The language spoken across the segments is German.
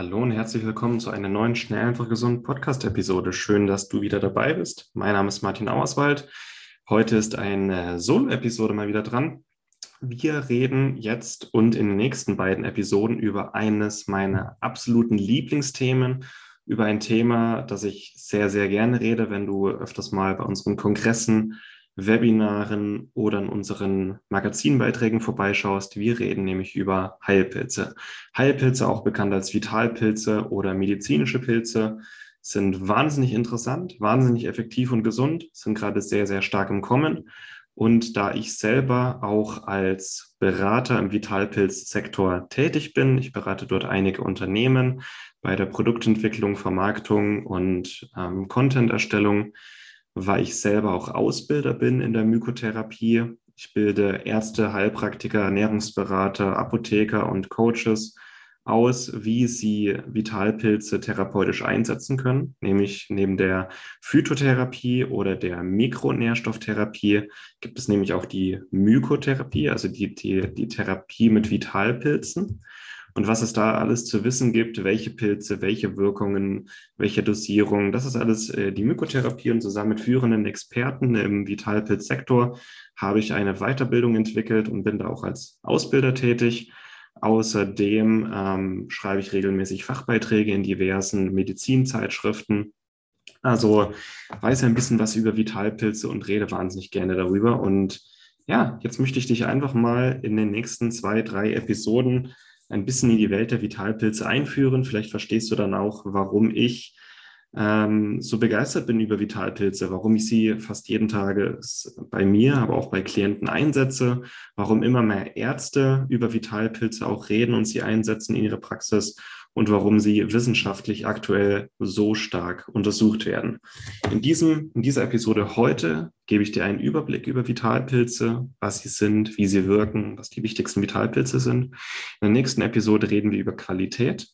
Hallo und herzlich willkommen zu einer neuen Schnell einfach gesund Podcast-Episode. Schön, dass du wieder dabei bist. Mein Name ist Martin Auerswald. Heute ist eine Solo-Episode mal wieder dran. Wir reden jetzt und in den nächsten beiden Episoden über eines meiner absoluten Lieblingsthemen, über ein Thema, das ich sehr, sehr gerne rede, wenn du öfters mal bei unseren Kongressen Webinaren oder in unseren Magazinbeiträgen vorbeischaust. Wir reden nämlich über Heilpilze. Heilpilze, auch bekannt als Vitalpilze oder medizinische Pilze, sind wahnsinnig interessant, wahnsinnig effektiv und gesund, sind gerade sehr, sehr stark im Kommen. Und da ich selber auch als Berater im Vitalpilzsektor tätig bin, ich berate dort einige Unternehmen bei der Produktentwicklung, Vermarktung und ähm, Content-Erstellung, weil ich selber auch Ausbilder bin in der Mykotherapie. Ich bilde Ärzte, Heilpraktiker, Ernährungsberater, Apotheker und Coaches aus, wie sie Vitalpilze therapeutisch einsetzen können, nämlich neben der Phytotherapie oder der Mikronährstofftherapie gibt es nämlich auch die Mykotherapie, also die, die, die Therapie mit Vitalpilzen und was es da alles zu wissen gibt, welche Pilze, welche Wirkungen, welche Dosierung. Das ist alles äh, die Mykotherapie und zusammen mit führenden Experten im Vitalpilzsektor habe ich eine Weiterbildung entwickelt und bin da auch als Ausbilder tätig. Außerdem ähm, schreibe ich regelmäßig Fachbeiträge in diversen Medizinzeitschriften. Also weiß ein bisschen was über Vitalpilze und rede wahnsinnig gerne darüber. Und ja, jetzt möchte ich dich einfach mal in den nächsten zwei, drei Episoden ein bisschen in die Welt der Vitalpilze einführen. Vielleicht verstehst du dann auch, warum ich ähm, so begeistert bin über Vitalpilze, warum ich sie fast jeden Tag bei mir, aber auch bei Klienten einsetze, warum immer mehr Ärzte über Vitalpilze auch reden und sie einsetzen in ihrer Praxis und warum sie wissenschaftlich aktuell so stark untersucht werden. In, diesem, in dieser Episode heute gebe ich dir einen Überblick über Vitalpilze, was sie sind, wie sie wirken, was die wichtigsten Vitalpilze sind. In der nächsten Episode reden wir über Qualität.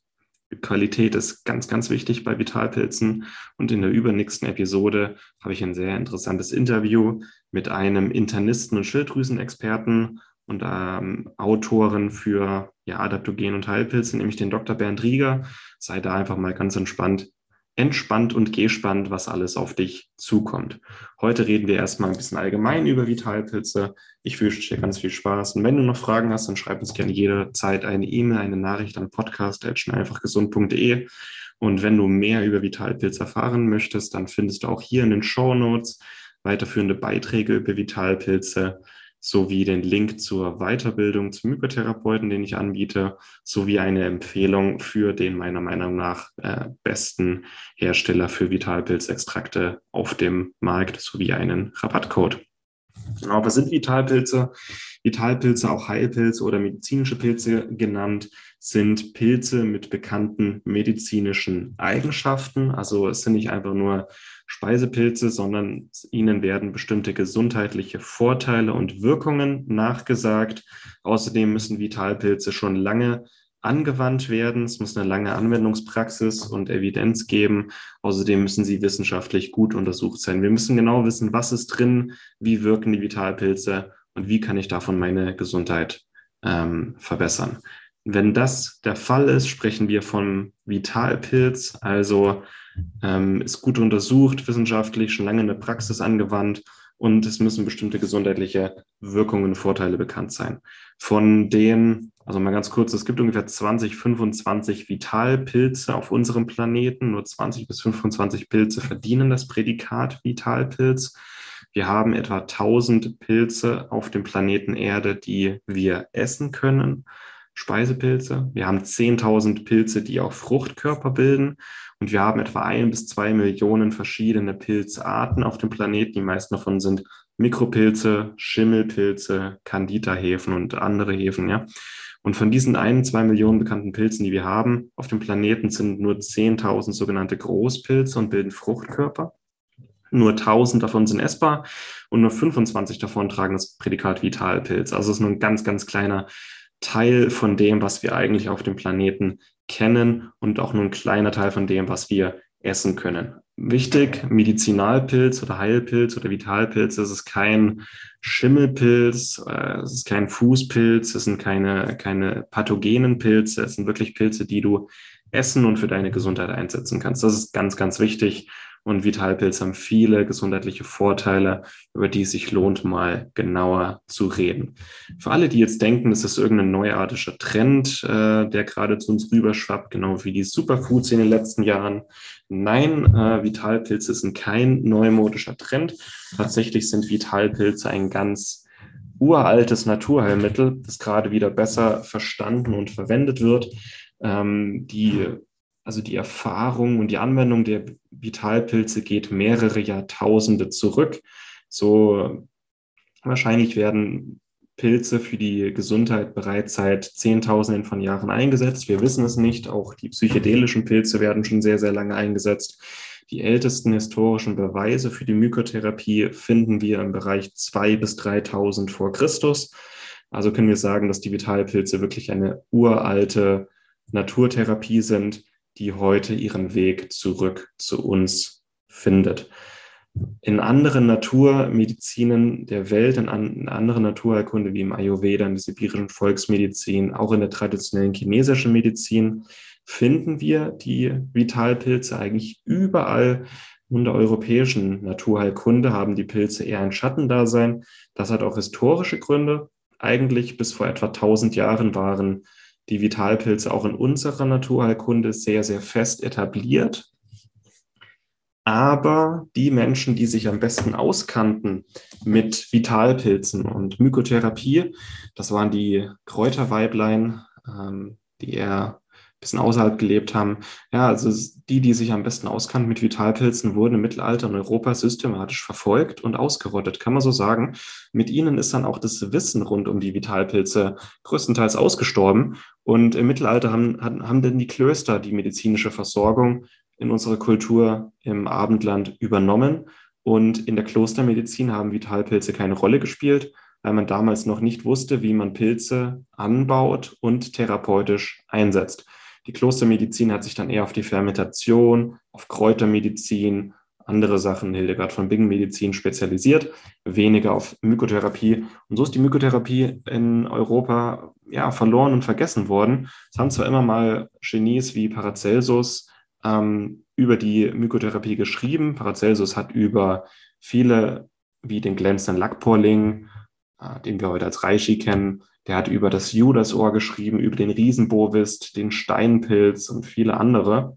Qualität ist ganz, ganz wichtig bei Vitalpilzen. Und in der übernächsten Episode habe ich ein sehr interessantes Interview mit einem Internisten und Schilddrüsenexperten und ähm, Autoren für ja, Adaptogen und Heilpilze, nämlich den Dr. Bernd Rieger. Sei da einfach mal ganz entspannt, entspannt und gespannt, was alles auf dich zukommt. Heute reden wir erstmal ein bisschen allgemein über Vitalpilze. Ich wünsche dir ganz viel Spaß. Und wenn du noch Fragen hast, dann schreib uns gerne jederzeit eine E-Mail, eine Nachricht an podcast.schnelleinfachgesund.de. Und wenn du mehr über Vitalpilze erfahren möchtest, dann findest du auch hier in den Show Notes weiterführende Beiträge über Vitalpilze sowie den Link zur Weiterbildung zum Mykotherapeuten, den ich anbiete, sowie eine Empfehlung für den meiner Meinung nach äh, besten Hersteller für Vitalpilzextrakte auf dem Markt sowie einen Rabattcode. Genau, was sind Vitalpilze? Vitalpilze, auch Heilpilze oder medizinische Pilze genannt, sind Pilze mit bekannten medizinischen Eigenschaften. Also es sind nicht einfach nur Speisepilze, sondern ihnen werden bestimmte gesundheitliche Vorteile und Wirkungen nachgesagt. Außerdem müssen Vitalpilze schon lange angewandt werden. Es muss eine lange Anwendungspraxis und Evidenz geben. Außerdem müssen sie wissenschaftlich gut untersucht sein. Wir müssen genau wissen, was ist drin, wie wirken die Vitalpilze und wie kann ich davon meine Gesundheit ähm, verbessern. Wenn das der Fall ist, sprechen wir von Vitalpilz, also ähm, ist gut untersucht, wissenschaftlich, schon lange in der Praxis angewandt und es müssen bestimmte gesundheitliche Wirkungen und Vorteile bekannt sein. Von den, also mal ganz kurz, es gibt ungefähr 20, 25 Vitalpilze auf unserem Planeten. Nur 20 bis 25 Pilze verdienen das Prädikat Vitalpilz. Wir haben etwa 1000 Pilze auf dem Planeten Erde, die wir essen können. Speisepilze. Wir haben 10.000 Pilze, die auch Fruchtkörper bilden. Und wir haben etwa ein bis zwei Millionen verschiedene Pilzarten auf dem Planeten. Die meisten davon sind Mikropilze, Schimmelpilze, Candida-Hefen und andere Hefen, ja. Und von diesen ein, zwei Millionen bekannten Pilzen, die wir haben auf dem Planeten, sind nur 10.000 sogenannte Großpilze und bilden Fruchtkörper. Nur 1000 davon sind essbar und nur 25 davon tragen das Prädikat Vitalpilz. Also es ist nur ein ganz, ganz kleiner Teil von dem, was wir eigentlich auf dem Planeten kennen und auch nur ein kleiner Teil von dem, was wir essen können. Wichtig, Medizinalpilz oder Heilpilz oder Vitalpilz, das ist kein Schimmelpilz, äh, es ist kein Fußpilz, es sind keine, keine pathogenen Pilze, es sind wirklich Pilze, die du essen und für deine Gesundheit einsetzen kannst. Das ist ganz, ganz wichtig und Vitalpilze haben viele gesundheitliche Vorteile, über die es sich lohnt, mal genauer zu reden. Für alle, die jetzt denken, es ist irgendein neuartiger Trend, äh, der gerade zu uns rüberschwappt, genau wie die Superfoods in den letzten Jahren. Nein, äh, Vitalpilze sind kein neumodischer Trend. Tatsächlich sind Vitalpilze ein ganz uraltes Naturheilmittel, das gerade wieder besser verstanden und verwendet wird. Ähm, die also die Erfahrung und die Anwendung der Vitalpilze geht mehrere Jahrtausende zurück. So wahrscheinlich werden Pilze für die Gesundheit bereits seit Zehntausenden von Jahren eingesetzt. Wir wissen es nicht. Auch die psychedelischen Pilze werden schon sehr, sehr lange eingesetzt. Die ältesten historischen Beweise für die Mykotherapie finden wir im Bereich 2.000 bis 3.000 vor Christus. Also können wir sagen, dass die Vitalpilze wirklich eine uralte Naturtherapie sind, die heute ihren Weg zurück zu uns findet. In anderen Naturmedizinen der Welt, in, anderen Naturheilkunde wie im Ayurveda, in der sibirischen Volksmedizin, auch in der traditionellen chinesischen Medizin, finden wir die Vitalpilze eigentlich überall. In der europäischen Naturheilkunde haben die Pilze eher ein Schattendasein. Das hat auch historische Gründe. Eigentlich bis vor etwa 1000 Jahren waren die Vitalpilze auch in unserer Naturheilkunde sehr, sehr fest etabliert. Aber die Menschen, die sich am besten auskannten mit Vitalpilzen und Mykotherapie, das waren die Kräuterweiblein, ähm, die eher bisschen außerhalb gelebt haben. Ja, also die, die sich am besten auskannten mit Vitalpilzen, wurden im Mittelalter in Europa systematisch verfolgt und ausgerottet, kann man so sagen. Mit ihnen ist dann auch das Wissen rund um die Vitalpilze größtenteils ausgestorben. Und im Mittelalter haben, haben denn die Klöster die medizinische Versorgung in unserer Kultur im Abendland übernommen. Und in der Klostermedizin haben Vitalpilze keine Rolle gespielt, weil man damals noch nicht wusste, wie man Pilze anbaut und therapeutisch einsetzt. Die Klostermedizin hat sich dann eher auf die Fermentation, auf Kräutermedizin, andere Sachen, Hildegard von Bingen Medizin spezialisiert, weniger auf Mykotherapie. Und so ist die Mykotherapie in Europa ja, verloren und vergessen worden. Es haben zwar immer mal Genies wie Paracelsus ähm, über die Mykotherapie geschrieben. Paracelsus hat über viele, wie den glänzenden Lackporling, äh, den wir heute als Reishi kennen, der hat über das Judasohr geschrieben, über den Riesenbovist, den Steinpilz und viele andere.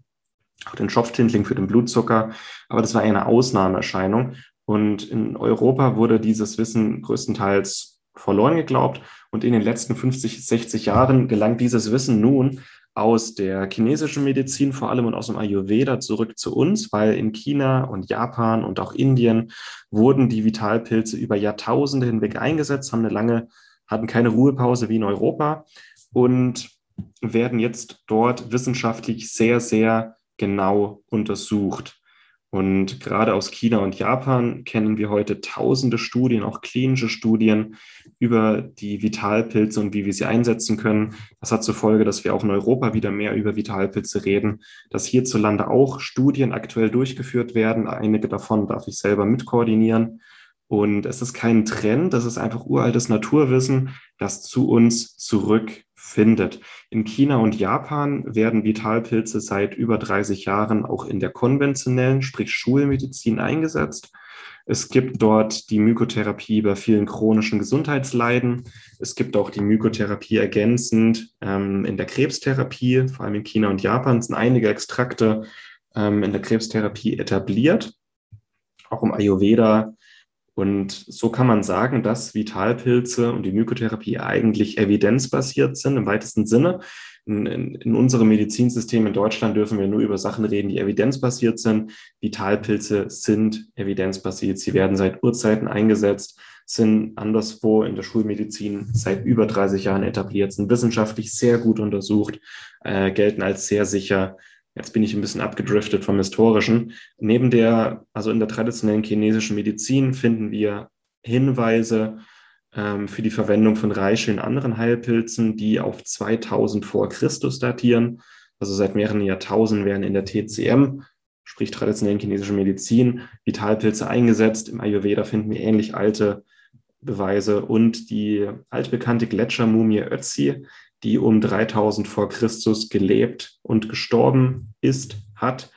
Auch den Schopftindling für den Blutzucker. Aber das war eine Ausnahmeerscheinung. Und in Europa wurde dieses Wissen größtenteils verloren geglaubt. Und in den letzten 50, 60 Jahren gelangt dieses Wissen nun aus der chinesischen Medizin vor allem und aus dem Ayurveda zurück zu uns, weil in China und Japan und auch Indien wurden die Vitalpilze über Jahrtausende hinweg eingesetzt, haben eine lange hatten keine Ruhepause wie in Europa und werden jetzt dort wissenschaftlich sehr, sehr genau untersucht. Und gerade aus China und Japan kennen wir heute tausende Studien, auch klinische Studien über die Vitalpilze und wie wir sie einsetzen können. Das hat zur Folge, dass wir auch in Europa wieder mehr über Vitalpilze reden, dass hierzulande auch Studien aktuell durchgeführt werden. Einige davon darf ich selber mitkoordinieren. Und es ist kein Trend, das ist einfach uraltes Naturwissen, das zu uns zurückfindet. In China und Japan werden Vitalpilze seit über 30 Jahren auch in der konventionellen, sprich Schulmedizin eingesetzt. Es gibt dort die Mykotherapie bei vielen chronischen Gesundheitsleiden. Es gibt auch die Mykotherapie ergänzend ähm, in der Krebstherapie. Vor allem in China und Japan sind einige Extrakte ähm, in der Krebstherapie etabliert. Auch im Ayurveda und so kann man sagen, dass Vitalpilze und die Mykotherapie eigentlich evidenzbasiert sind im weitesten Sinne. In, in, in, unserem Medizinsystem in Deutschland dürfen wir nur über Sachen reden, die evidenzbasiert sind. Vitalpilze sind evidenzbasiert. Sie werden seit Urzeiten eingesetzt. sind anderswo in der Schulmedizin seit über 30 Jahren etabliert, sind wissenschaftlich sehr gut untersucht, äh, gelten als sehr sicher. Jetzt bin ich ein bisschen abgedriftet vom Historischen. Neben der, also in der traditionellen chinesischen Medizin finden wir Hinweise ähm, für die Verwendung von Reishi und anderen Heilpilzen, die auf 2000 vor Christus datieren. Also seit mehreren Jahrtausenden werden in der TCM, sprich traditionellen chinesischen Medizin, Vitalpilze eingesetzt. Im Ayurveda finden wir ähnlich alte Beweise und die altbekannte Gletschermumie Ötzi, die um 3000 vor Christus gelebt und gestorben ist, hat.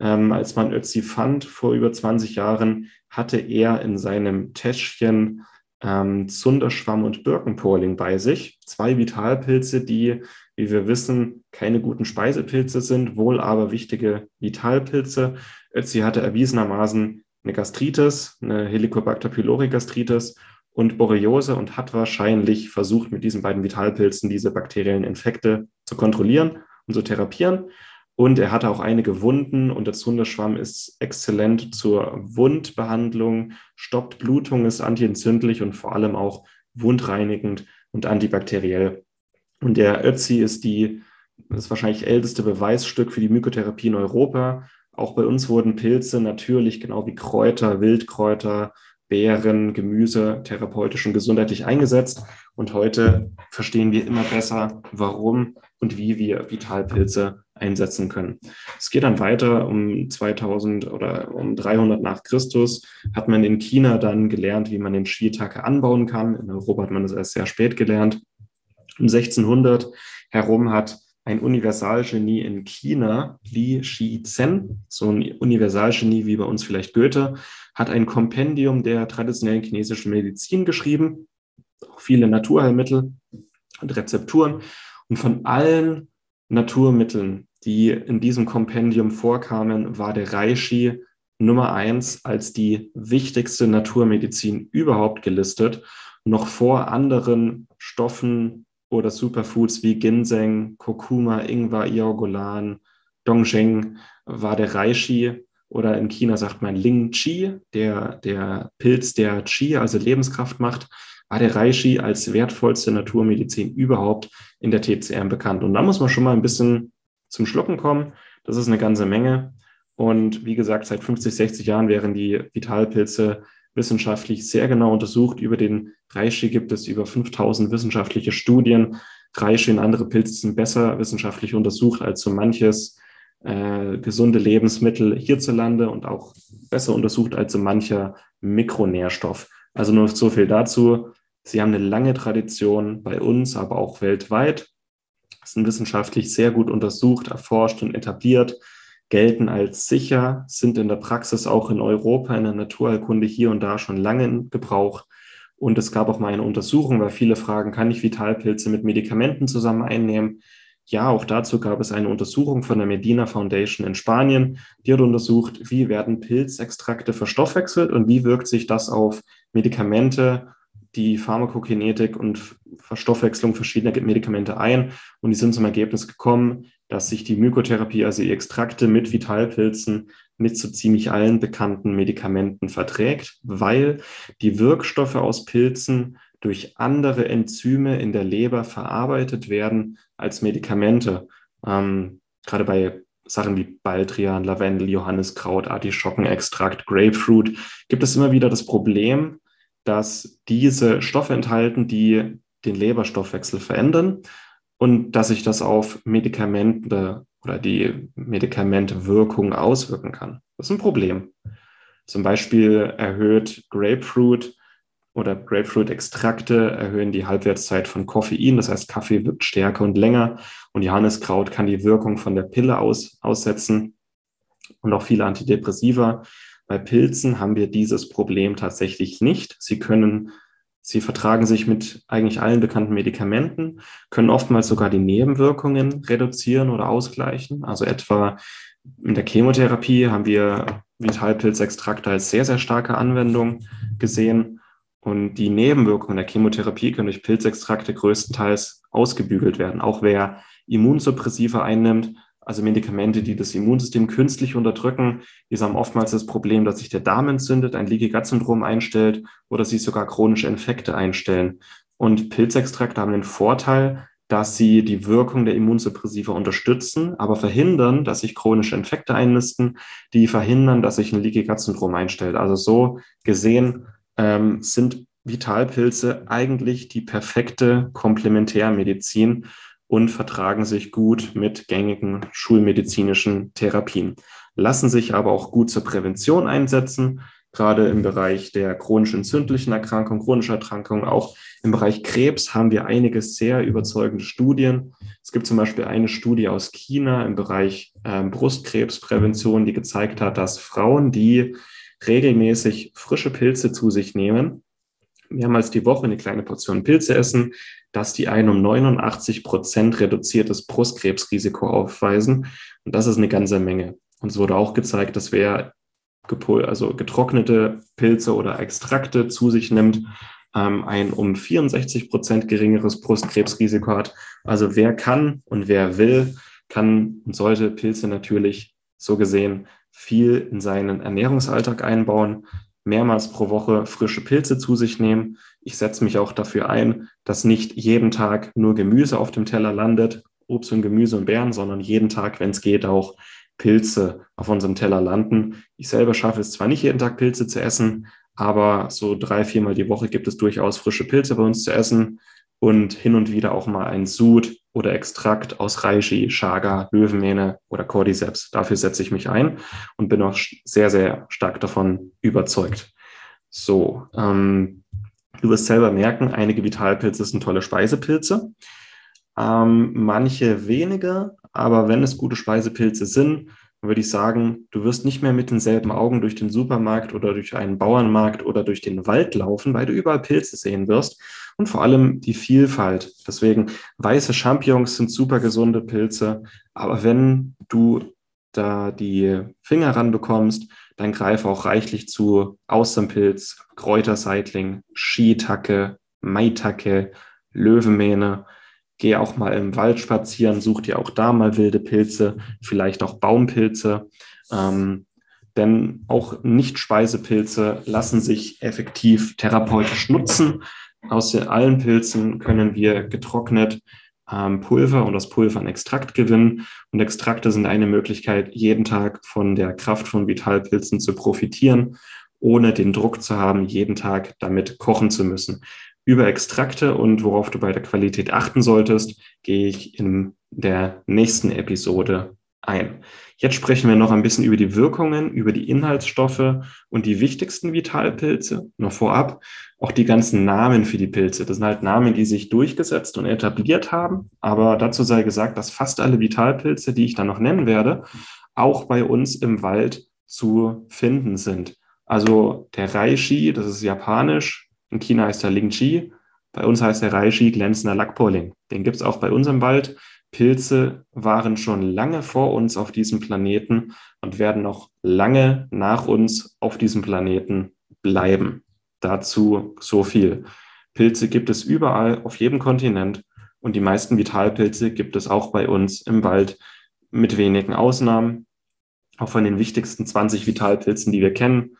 Ähm, als man Ötzi fand vor über 20 Jahren, hatte er in seinem Täschchen ähm, Zunderschwamm und Birkenporling bei sich. Zwei Vitalpilze, die, wie wir wissen, keine guten Speisepilze sind, wohl aber wichtige Vitalpilze. Ötzi hatte erwiesenermaßen eine Gastritis, eine Helicobacter pylori Gastritis und Borreliose und hat wahrscheinlich versucht, mit diesen beiden Vitalpilzen diese bakteriellen Infekte zu kontrollieren und zu therapieren. Und er hatte auch einige Wunden und der Zunderschwamm ist exzellent zur Wundbehandlung, stoppt Blutung, ist antientzündlich und vor allem auch wundreinigend und antibakteriell. Und der Ötzi ist die, das wahrscheinlich älteste Beweisstück für die Mykotherapie in Europa. Auch bei uns wurden Pilze natürlich genau wie Kräuter, Wildkräuter, Beeren, Gemüse therapeutisch und gesundheitlich eingesetzt. Und heute verstehen wir immer besser, warum und wie wir Vitalpilze einsetzen können. Es geht dann weiter um 2000 oder um 300 nach Christus hat man in China dann gelernt, wie man den Shiitake anbauen kann. In Europa hat man das erst sehr spät gelernt. Um 1600 herum hat ein Universalgenie in China, Li Shizhen, so ein Universalgenie wie bei uns vielleicht Goethe, hat ein Kompendium der traditionellen chinesischen Medizin geschrieben, auch viele Naturheilmittel und Rezepturen. Und von allen Naturmitteln, die in diesem Kompendium vorkamen, war der Reishi Nummer eins als die wichtigste Naturmedizin überhaupt gelistet, noch vor anderen Stoffen oder Superfoods wie Ginseng, Kurkuma, Ingwer, Iogolan, Dongzheng war der Reishi oder in China sagt man Ling Qi, der, der Pilz, der Qi, also Lebenskraft macht, war der Reishi als wertvollste Naturmedizin überhaupt in der TCM bekannt. Und da muss man schon mal ein bisschen zum Schlucken kommen. Das ist eine ganze Menge. Und wie gesagt, seit 50, 60 Jahren wären die Vitalpilze wissenschaftlich sehr genau untersucht. Über den Reishi gibt es über 5000 wissenschaftliche Studien. Reishi und andere Pilze sind besser wissenschaftlich untersucht als so manches äh, gesunde Lebensmittel hierzulande und auch besser untersucht als so mancher Mikronährstoff. Also nur so viel dazu. Sie haben eine lange Tradition bei uns, aber auch weltweit, sind wissenschaftlich sehr gut untersucht, erforscht und etabliert, gelten als sicher, sind in der Praxis auch in Europa in der Naturheilkunde hier und da schon lange in Gebrauch. Und es gab auch mal eine Untersuchung, weil viele fragen, kann ich Vitalpilze mit Medikamenten zusammen einnehmen? Ja, auch dazu gab es eine Untersuchung von der Medina Foundation in Spanien. Die hat untersucht, wie werden Pilzextrakte verstoffwechselt und wie wirkt sich das auf Medikamente die Pharmakokinetik und Verstoffwechslung verschiedener Medikamente ein und die sind zum Ergebnis gekommen, dass sich die Mykotherapie, also die Extrakte mit Vitalpilzen, mit so ziemlich allen bekannten Medikamenten verträgt, weil die Wirkstoffe aus Pilzen durch andere Enzyme in der Leber verarbeitet werden als Medikamente. Ähm, gerade bei Sachen wie Baldrian, Lavendel, Johanniskraut, Artischockenextrakt, Grapefruit gibt es immer wieder das Problem, dass diese Stoffe enthalten, die den Leberstoffwechsel verändern und dass sich das auf Medikamente oder die Medikamentewirkung auswirken kann. Das ist ein Problem. Zum Beispiel erhöht Grapefruit oder Grapefruit-Extrakte erhöhen die Halbwertszeit von Koffein. Das heißt, Kaffee wirkt stärker und länger und Johanniskraut kann die Wirkung von der Pille aus, aussetzen und auch viele Antidepressiva. Bei Pilzen haben wir dieses Problem tatsächlich nicht. Sie können, sie vertragen sich mit eigentlich allen bekannten Medikamenten, können oftmals sogar die Nebenwirkungen reduzieren oder ausgleichen. Also etwa in der Chemotherapie haben wir Vitalpilzextrakte als sehr, sehr starke Anwendung gesehen. Und die Nebenwirkungen der Chemotherapie können durch Pilzextrakte größtenteils ausgebügelt werden. Auch wer Immunsuppressiva einnimmt, also Medikamente, die das Immunsystem künstlich unterdrücken. Die haben oftmals das Problem, dass sich der Darm entzündet, ein Leaky Gut Syndrom einstellt oder sie sogar chronische Infekte einstellen. Und Pilzextrakte haben den Vorteil, dass sie die Wirkung der Immunsuppressiva unterstützen, aber verhindern, dass sich chronische Infekte einnisten, die verhindern, dass sich ein Leaky Gut Syndrom einstellt. Also so gesehen ähm, sind Vitalpilze eigentlich die perfekte Komplementärmedizin und vertragen sich gut mit gängigen schulmedizinischen Therapien, lassen sich aber auch gut zur Prävention einsetzen, gerade im Bereich der chronisch entzündlichen Erkrankung, chronischer Erkrankung, auch im Bereich Krebs haben wir einige sehr überzeugende Studien. Es gibt zum Beispiel eine Studie aus China im Bereich äh, Brustkrebsprävention, die gezeigt hat, dass Frauen, die regelmäßig frische Pilze zu sich nehmen, mehrmals die Woche eine kleine Portion Pilze essen, dass die ein um 89 Prozent reduziertes Brustkrebsrisiko aufweisen. Und das ist eine ganze Menge. Und es wurde auch gezeigt, dass wer also getrocknete Pilze oder Extrakte zu sich nimmt, ähm, ein um 64 Prozent geringeres Brustkrebsrisiko hat. Also wer kann und wer will, kann und sollte Pilze natürlich so gesehen viel in seinen Ernährungsalltag einbauen mehrmals pro Woche frische Pilze zu sich nehmen. Ich setze mich auch dafür ein, dass nicht jeden Tag nur Gemüse auf dem Teller landet, Obst und Gemüse und Beeren, sondern jeden Tag, wenn es geht, auch Pilze auf unserem Teller landen. Ich selber schaffe es zwar nicht jeden Tag Pilze zu essen, aber so drei, viermal die Woche gibt es durchaus frische Pilze bei uns zu essen und hin und wieder auch mal ein Sud oder Extrakt aus Reishi, Chaga, Löwenmähne oder Cordyceps. Dafür setze ich mich ein und bin auch sehr, sehr stark davon überzeugt. So, ähm, du wirst selber merken, einige Vitalpilze sind tolle Speisepilze, ähm, manche weniger, aber wenn es gute Speisepilze sind, würde ich sagen, du wirst nicht mehr mit denselben Augen durch den Supermarkt oder durch einen Bauernmarkt oder durch den Wald laufen, weil du überall Pilze sehen wirst und vor allem die Vielfalt. Deswegen, weiße Champignons sind super gesunde Pilze, aber wenn du da die Finger ranbekommst, dann greife auch reichlich zu Austernpilz, Kräuterseitling, Skitacke, Maitacke, Löwenmähne, Geh auch mal im Wald spazieren, such dir auch da mal wilde Pilze, vielleicht auch Baumpilze. Ähm, denn auch Nicht-Speisepilze lassen sich effektiv therapeutisch nutzen. Aus allen Pilzen können wir getrocknet ähm, Pulver und das Pulver ein Extrakt gewinnen. Und Extrakte sind eine Möglichkeit, jeden Tag von der Kraft von Vitalpilzen zu profitieren, ohne den Druck zu haben, jeden Tag damit kochen zu müssen über Extrakte und worauf du bei der Qualität achten solltest, gehe ich in der nächsten Episode ein. Jetzt sprechen wir noch ein bisschen über die Wirkungen, über die Inhaltsstoffe und die wichtigsten Vitalpilze. Noch vorab auch die ganzen Namen für die Pilze. Das sind halt Namen, die sich durchgesetzt und etabliert haben. Aber dazu sei gesagt, dass fast alle Vitalpilze, die ich dann noch nennen werde, auch bei uns im Wald zu finden sind. Also der Reishi, das ist japanisch, in China heißt er Ling Chi. Bei uns heißt der Reishi glänzender Lackpoling. Den gibt es auch bei uns im Wald. Pilze waren schon lange vor uns auf diesem Planeten und werden noch lange nach uns auf diesem Planeten bleiben. Dazu so viel. Pilze gibt es überall auf jedem Kontinent und die meisten Vitalpilze gibt es auch bei uns im Wald mit wenigen Ausnahmen. Auch von den wichtigsten 20 Vitalpilzen, die wir kennen,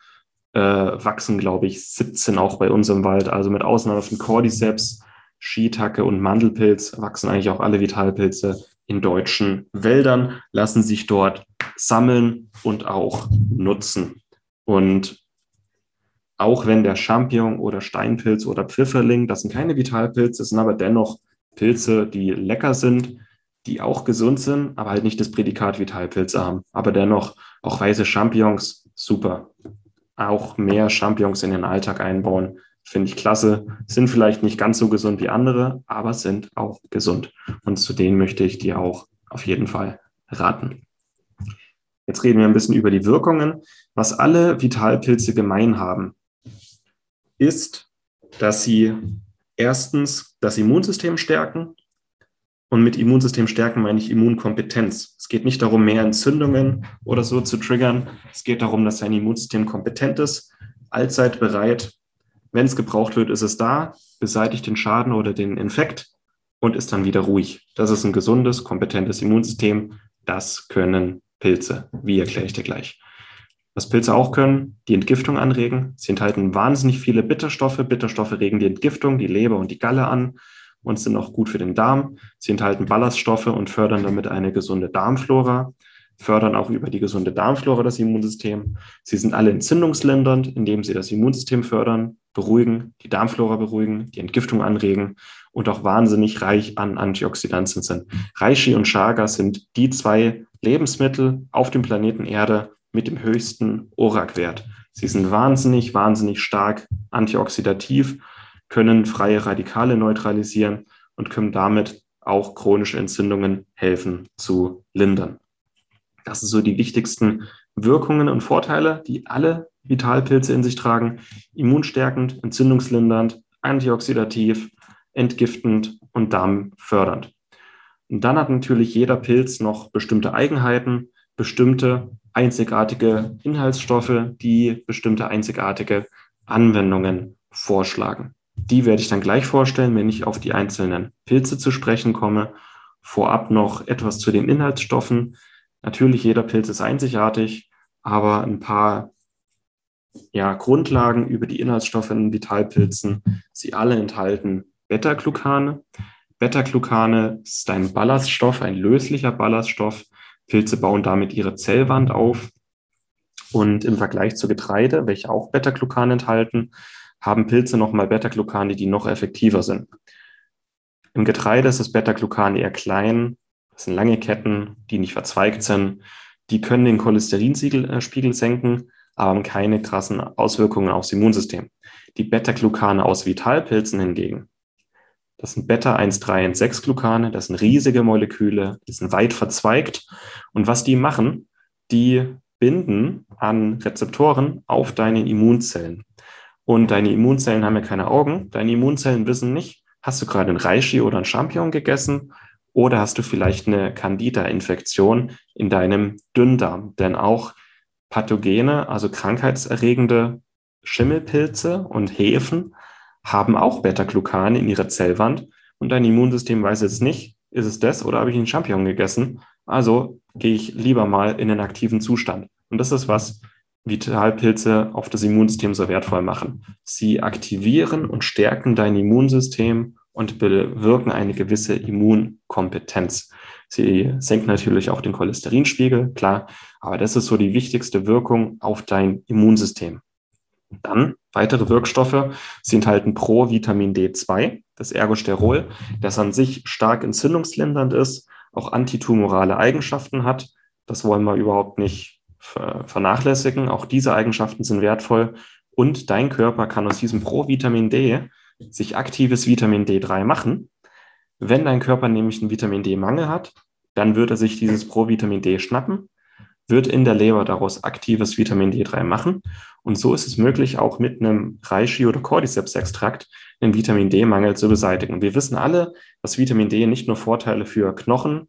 äh, wachsen, glaube ich, 17 auch bei uns im Wald. Also mit Ausnahme von Cordyceps, Skitacke und Mandelpilz wachsen eigentlich auch alle Vitalpilze in deutschen Wäldern, lassen sich dort sammeln und auch nutzen. Und auch wenn der Champignon oder Steinpilz oder Pfifferling, das sind keine Vitalpilze, sind aber dennoch Pilze, die lecker sind, die auch gesund sind, aber halt nicht das Prädikat Vitalpilze haben. Aber dennoch auch weiße Champignons, super auch mehr Champignons in den Alltag einbauen. Finde ich klasse. Sind vielleicht nicht ganz so gesund wie andere, aber sind auch gesund. Und zu denen möchte ich dir auch auf jeden Fall raten. Jetzt reden wir ein bisschen über die Wirkungen. Was alle Vitalpilze gemein haben, ist, dass sie erstens das Immunsystem stärken, und mit Immunsystem stärken meine ich Immunkompetenz. Es geht nicht darum, mehr Entzündungen oder so zu triggern. Es geht darum, dass sein Immunsystem kompetent ist, allzeit bereit. Wenn es gebraucht wird, ist es da, beseitigt den Schaden oder den Infekt und ist dann wieder ruhig. Das ist ein gesundes, kompetentes Immunsystem. Das können Pilze. Wie erkläre ich dir gleich. Was Pilze auch können, die Entgiftung anregen. Sie enthalten wahnsinnig viele Bitterstoffe. Bitterstoffe regen die Entgiftung, die Leber und die Galle an und sind auch gut für den Darm. Sie enthalten Ballaststoffe und fördern damit eine gesunde Darmflora, fördern auch über die gesunde Darmflora das Immunsystem. Sie sind alle entzündungslindernd, indem sie das Immunsystem fördern, beruhigen, die Darmflora beruhigen, die Entgiftung anregen und auch wahnsinnig reich an Antioxidantien sind. Reishi und Chaga sind die zwei Lebensmittel auf dem Planeten Erde mit dem höchsten ORAC-Wert. Sie sind wahnsinnig, wahnsinnig stark antioxidativ, können freie Radikale neutralisieren und können damit auch chronische Entzündungen helfen zu lindern. Das sind so die wichtigsten Wirkungen und Vorteile, die alle Vitalpilze in sich tragen. Immunstärkend, entzündungslindernd, antioxidativ, entgiftend und darmfördernd. Und dann hat natürlich jeder Pilz noch bestimmte Eigenheiten, bestimmte einzigartige Inhaltsstoffe, die bestimmte einzigartige Anwendungen vorschlagen. Die werde ich dann gleich vorstellen, wenn ich auf die einzelnen Pilze zu sprechen komme. Vorab noch etwas zu den Inhaltsstoffen. Natürlich, jeder Pilz ist einzigartig, aber ein paar ja, Grundlagen über die Inhaltsstoffe in Vitalpilzen. Sie alle enthalten Beta-Glucane. Beta-Glucane ist ein Ballaststoff, ein löslicher Ballaststoff. Pilze bauen damit ihre Zellwand auf. Und im Vergleich zu Getreide, welche auch Beta-Glucan enthalten, haben Pilze nochmal Beta-Glucane, die noch effektiver sind. Im Getreide ist das Beta-Glucan eher klein. Das sind lange Ketten, die nicht verzweigt sind. Die können den Cholesterinspiegel äh, senken, aber haben keine krassen Auswirkungen aufs Immunsystem. Die Beta-Glucane aus Vitalpilzen hingegen, das sind Beta-1,3-1,6-Glucane, das sind riesige Moleküle, die sind weit verzweigt. Und was die machen, die binden an Rezeptoren auf deine Immunzellen. Und deine Immunzellen haben ja keine Augen. Deine Immunzellen wissen nicht, hast du gerade ein Reishi oder ein Champignon gegessen oder hast du vielleicht eine Candida-Infektion in deinem Dünndarm. Denn auch Pathogene, also krankheitserregende Schimmelpilze und Hefen haben auch Beta-Glucane in ihrer Zellwand und dein Immunsystem weiß jetzt nicht, ist es das oder habe ich einen Champignon gegessen? Also gehe ich lieber mal in den aktiven Zustand. Und das ist was, Vitalpilze auf das Immunsystem so wertvoll machen. Sie aktivieren und stärken dein Immunsystem und bewirken eine gewisse Immunkompetenz. Sie senken natürlich auch den Cholesterinspiegel, klar, aber das ist so die wichtigste Wirkung auf dein Immunsystem. Dann weitere Wirkstoffe. Sie enthalten Pro-Vitamin D2, das Ergosterol, das an sich stark entzündungslindernd ist, auch antitumorale Eigenschaften hat. Das wollen wir überhaupt nicht vernachlässigen. Auch diese Eigenschaften sind wertvoll. Und dein Körper kann aus diesem Pro-Vitamin D sich aktives Vitamin D3 machen. Wenn dein Körper nämlich einen Vitamin D-Mangel hat, dann wird er sich dieses Pro-Vitamin D schnappen, wird in der Leber daraus aktives Vitamin D3 machen. Und so ist es möglich, auch mit einem Reishi- oder Cordyceps-Extrakt den Vitamin D-Mangel zu beseitigen. Wir wissen alle, dass Vitamin D nicht nur Vorteile für Knochen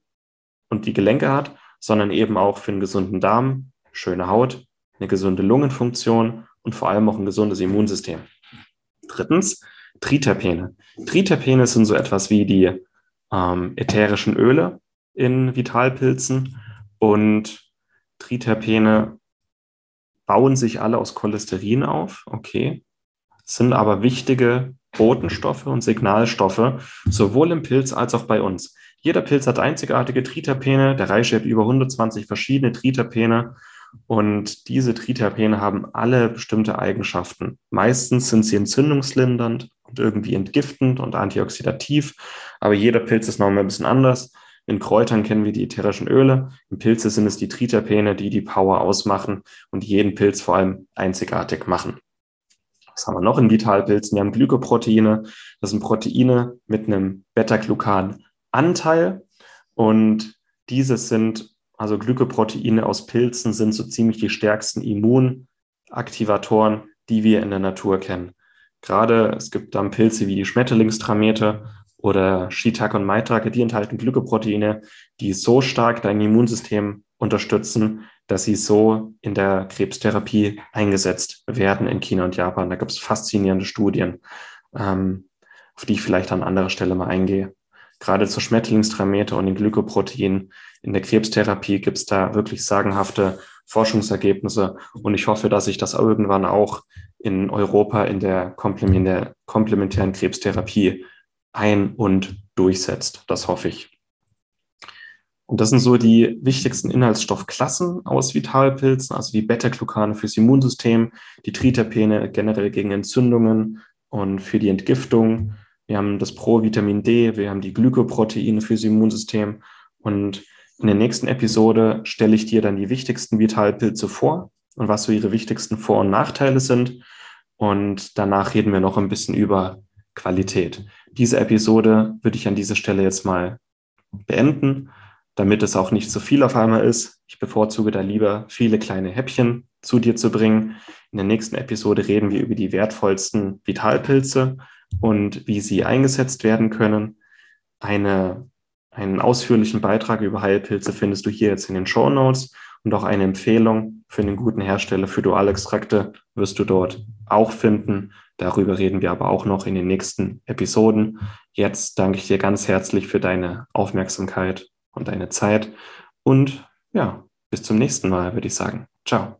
und die Gelenke hat, sondern eben auch für einen gesunden Darm, schöne Haut, eine gesunde Lungenfunktion und vor allem auch ein gesundes Immunsystem. Drittens, Triterpene. Triterpene sind so etwas wie die ähm, ätherischen Öle in Vitalpilzen und Triterpene bauen sich alle aus Cholesterin auf, okay, sind aber wichtige Botenstoffe und Signalstoffe, sowohl im Pilz als auch bei uns. Jeder Pilz hat einzigartige Triterpene, der Reiche hat über 120 verschiedene Triterpene und diese Triterpene haben alle bestimmte Eigenschaften. Meistens sind sie entzündungslindernd und irgendwie entgiftend und antioxidativ, aber jeder Pilz ist nochmal ein bisschen anders. In Kräutern kennen wir die ätherischen Öle. In Pilze sind es die Triterpene, die die Power ausmachen und jeden Pilz vor allem einzigartig machen. Was haben wir noch in Vitalpilzen? Wir haben Glykoproteine. Das sind Proteine mit einem Beta-Glucan-Anteil. Und diese sind also Glykoproteine aus Pilzen sind so ziemlich die stärksten Immunaktivatoren, die wir in der Natur kennen. Gerade es gibt dann Pilze wie die Schmetterlingstramete oder Shiitake und Maitake, die enthalten Glykoproteine, die so stark dein Immunsystem unterstützen, dass sie so in der Krebstherapie eingesetzt werden in China und Japan. Da gibt es faszinierende Studien, ähm, auf die ich vielleicht an anderer Stelle mal eingehe. Gerade zur Schmetterlingstrameter und den Glykoproteinen in der Krebstherapie gibt es da wirklich sagenhafte Forschungsergebnisse. Und ich hoffe, dass sich das irgendwann auch in Europa in der, in der komplementären Krebstherapie ein- und durchsetzt. Das hoffe ich. Und das sind so die wichtigsten Inhaltsstoffklassen aus Vitalpilzen, also die Beta-Glucane fürs Immunsystem, die Triterpene generell gegen Entzündungen und für die Entgiftung. Wir haben das Pro-Vitamin D, wir haben die Glykoproteine fürs Immunsystem. Und in der nächsten Episode stelle ich dir dann die wichtigsten Vitalpilze vor und was so ihre wichtigsten Vor- und Nachteile sind. Und danach reden wir noch ein bisschen über Qualität. Diese Episode würde ich an dieser Stelle jetzt mal beenden damit es auch nicht zu viel auf einmal ist. Ich bevorzuge da lieber viele kleine Häppchen zu dir zu bringen. In der nächsten Episode reden wir über die wertvollsten Vitalpilze und wie sie eingesetzt werden können. Eine, einen ausführlichen Beitrag über Heilpilze findest du hier jetzt in den Show Notes und auch eine Empfehlung für einen guten Hersteller für Dualextrakte wirst du dort auch finden. Darüber reden wir aber auch noch in den nächsten Episoden. Jetzt danke ich dir ganz herzlich für deine Aufmerksamkeit und deine Zeit. Und ja, bis zum nächsten Mal, würde ich sagen. Ciao.